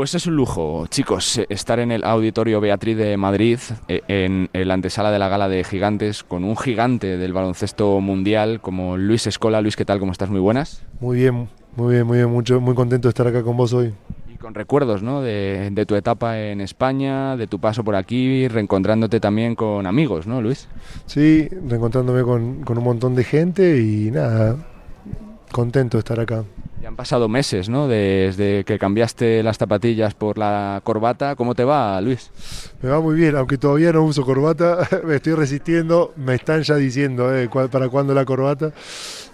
Pues es un lujo, chicos, eh, estar en el Auditorio Beatriz de Madrid, eh, en la antesala de la Gala de Gigantes, con un gigante del baloncesto mundial como Luis Escola. Luis, ¿qué tal? ¿Cómo estás? Muy buenas. Muy bien, muy bien, muy bien, mucho, muy contento de estar acá con vos hoy. Y con recuerdos, ¿no? De, de tu etapa en España, de tu paso por aquí, reencontrándote también con amigos, ¿no, Luis? Sí, reencontrándome con, con un montón de gente y nada, contento de estar acá. Han pasado meses, ¿no? Desde que cambiaste las zapatillas por la corbata. ¿Cómo te va, Luis? Me va muy bien, aunque todavía no uso corbata, me estoy resistiendo, me están ya diciendo eh, para cuándo la corbata,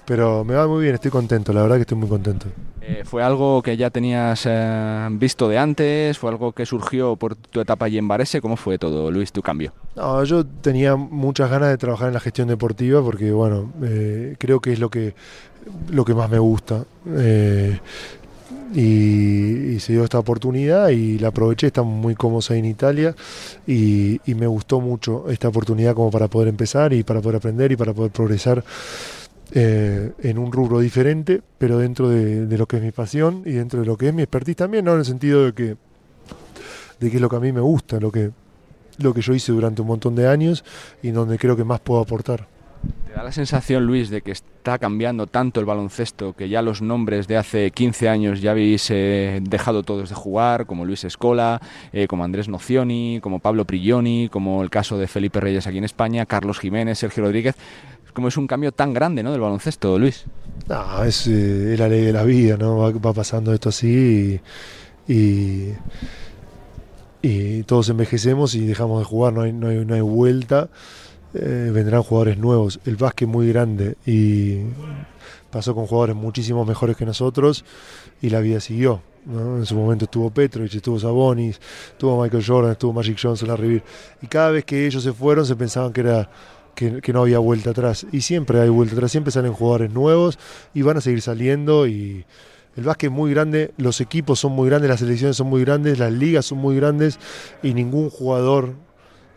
pero me va muy bien, estoy contento, la verdad que estoy muy contento. Eh, ¿Fue algo que ya tenías eh, visto de antes? ¿Fue algo que surgió por tu etapa allí en Varese? ¿Cómo fue todo, Luis, tu cambio? No, yo tenía muchas ganas de trabajar en la gestión deportiva porque, bueno, eh, creo que es lo que, lo que más me gusta. Eh, y, y se dio esta oportunidad y la aproveché, estamos muy cómodos ahí en Italia y, y me gustó mucho esta oportunidad como para poder empezar y para poder aprender y para poder progresar eh, en un rubro diferente, pero dentro de, de lo que es mi pasión y dentro de lo que es mi expertise también, ¿no? En el sentido de que, de que es lo que a mí me gusta, lo que, lo que yo hice durante un montón de años y donde creo que más puedo aportar. ¿Te da la sensación, Luis, de que está cambiando tanto el baloncesto que ya los nombres de hace 15 años ya habéis eh, dejado todos de jugar, como Luis Escola, eh, como Andrés Nocioni, como Pablo Prigioni, como el caso de Felipe Reyes aquí en España, Carlos Jiménez, Sergio Rodríguez? Como es un cambio tan grande ¿no? del baloncesto, Luis. No, es, eh, la ley de la vida, ¿no? Va, pasando esto así y, todos envejecemos y dejamos de jugar, no hay, no hay, no hay vuelta. Eh, vendrán jugadores nuevos. El básquet muy grande y pasó con jugadores muchísimo mejores que nosotros y la vida siguió. En su momento estuvo Petrovich, estuvo Sabonis, estuvo Michael Jordan, estuvo Magic Johnson, Larry Bird. Y cada vez que ellos se fueron se pensaban que era que, no había vuelta atrás. Y siempre hay vuelta atrás, siempre salen jugadores nuevos y van a seguir saliendo. Y el básquet es muy grande, los equipos son muy grandes, las selecciones son muy grandes, las ligas son muy grandes y ningún jugador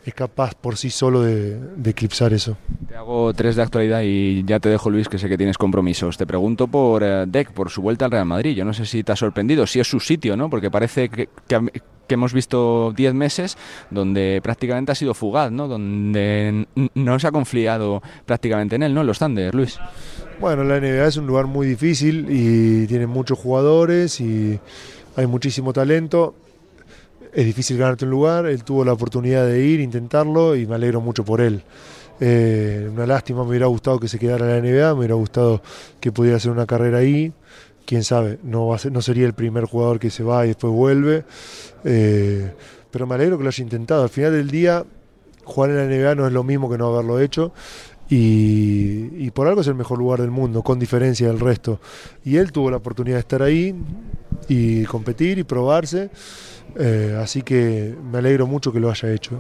es capaz por sí solo de, de eclipsar eso. Te hago tres de actualidad y ya te dejo, Luis, que sé que tienes compromisos. Te pregunto por eh, Deck, por su vuelta al Real Madrid. Yo no sé si te ha sorprendido, si es su sitio, ¿no? Porque parece que, que- que hemos visto 10 meses donde prácticamente ha sido fugaz, ¿no? Donde no se ha confiado prácticamente en él, ¿no? En los Thunder, Luis. Bueno, la NBA es un lugar muy difícil y tiene muchos jugadores y hay muchísimo talento. Es difícil ganarte un lugar, él tuvo la oportunidad de ir, intentarlo y me alegro mucho por él. Eh, una lástima, me hubiera gustado que se quedara en la NBA, me hubiera gustado que pudiera hacer una carrera ahí. Quién sabe, no, no sería el primer jugador que se va y después vuelve. Eh, pero me alegro que lo haya intentado. Al final del día, jugar en la NBA no es lo mismo que no haberlo hecho. Y, y por algo es el mejor lugar del mundo, con diferencia del resto. Y él tuvo la oportunidad de estar ahí y competir y probarse. Eh, así que me alegro mucho que lo haya hecho.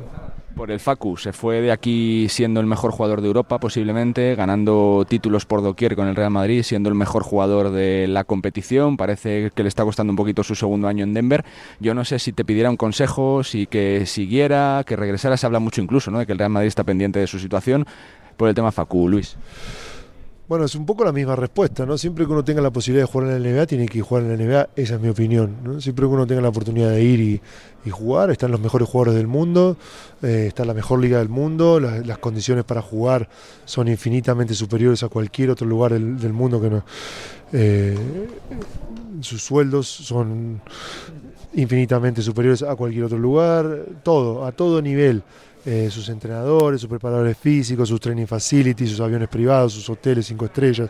Por el Facu, se fue de aquí siendo el mejor jugador de Europa, posiblemente, ganando títulos por doquier con el Real Madrid, siendo el mejor jugador de la competición. Parece que le está costando un poquito su segundo año en Denver. Yo no sé si te pidiera un consejo, si que siguiera, que regresara. Se habla mucho incluso, ¿no? De que el Real Madrid está pendiente de su situación por el tema Facu, Luis. Bueno, es un poco la misma respuesta, ¿no? Siempre que uno tenga la posibilidad de jugar en la NBA, tiene que jugar en la NBA, esa es mi opinión. Siempre que uno tenga la oportunidad de ir y, jugar, están los mejores jugadores del mundo, eh, está la mejor liga del mundo, la- las condiciones para jugar son infinitamente superiores a cualquier otro lugar del, del mundo que no. eh, sus sueldos son infinitamente superiores a cualquier otro lugar, todo, a todo nivel. Eh, sus entrenadores, sus preparadores físicos, sus training facilities, sus aviones privados, sus hoteles cinco estrellas.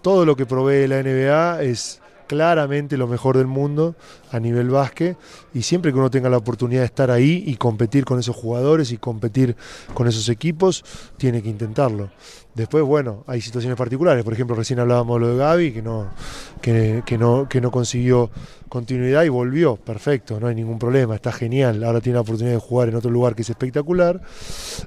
Todo lo que provee la NBA es claramente lo mejor del mundo a nivel básquet. Y siempre que uno tenga la oportunidad de estar ahí y competir con esos jugadores y competir con esos equipos, tiene que intentarlo. Después, bueno, hay situaciones particulares, por ejemplo, recién hablábamos de lo de Gaby, que no, que, no, que no consiguió continuidad y volvió, perfecto, no hay ningún problema, está genial, ahora tiene la oportunidad de jugar en otro lugar que es espectacular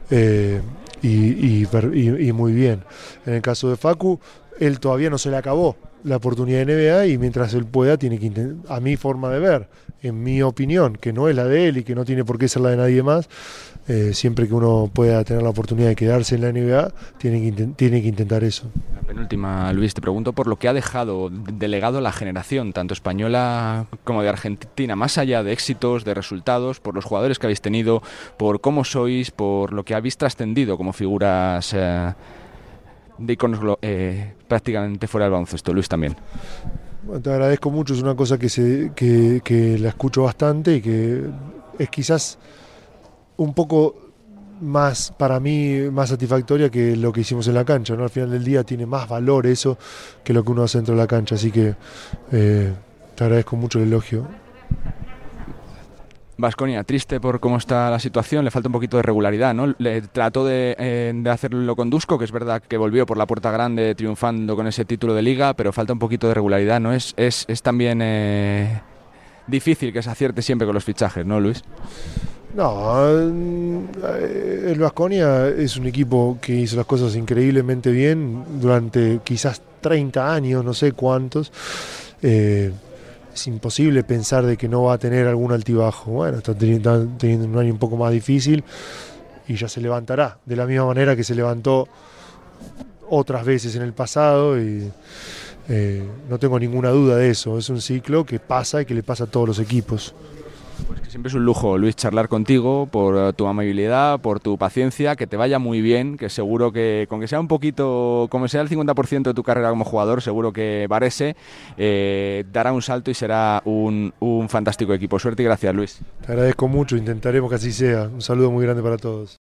eh, y muy bien. En el caso de Facu, él todavía no se le acabó la oportunidad de NBA y mientras él pueda tiene que intentar, a mi forma de ver, en mi opinión, que no es la de él y que no tiene por qué ser la de nadie más, eh, siempre que uno pueda tener la oportunidad de quedarse en la NBA, tiene que, tiene que intentar eso. A Penúltima, Luis, te pregunto por lo que ha dejado delegado la generación, tanto española como de Argentina, más allá de éxitos, de resultados, por los jugadores que habéis tenido, por cómo sois, por lo que habéis trascendido como figuras eh, de iconos eh, prácticamente fuera del baloncesto. Luis también. Te agradezco mucho, es una cosa que, se, que, que la escucho bastante y que es quizás un poco más para mí más satisfactoria que lo que hicimos en la cancha. ¿no? Al final del día tiene más valor eso que lo que uno hace dentro de la cancha. Así que eh, te agradezco mucho el elogio. Vasconia, triste por cómo está la situación, le falta un poquito de regularidad, ¿no? Le trató de, eh, hacerlo con Dusko, que es verdad que volvió por la puerta grande triunfando con ese título de liga, pero falta un poquito de regularidad, ¿no? Es, también eh, difícil que se acierte siempre con los fichajes, ¿no, Luis? No, eh, el Vasconia es un equipo que hizo las cosas increíblemente bien durante quizás 30 años, no sé cuántos. Es imposible pensar de que no va a tener algún altibajo. Bueno, está teniendo, un año un poco más difícil y ya se levantará, de la misma manera que se levantó otras veces en el pasado y eh, no tengo ninguna duda de eso. Es un ciclo que pasa y que le pasa a todos los equipos. Siempre es un lujo, Luis, charlar contigo por eh, tu amabilidad, por tu paciencia, que te vaya muy bien, que seguro que con que sea un poquito, como sea el 50% de tu carrera como jugador, seguro que Varese eh, dará un salto y será un, un fantástico equipo. Suerte y gracias, Luis. Te agradezco mucho, intentaremos que así sea. Un saludo muy grande para todos.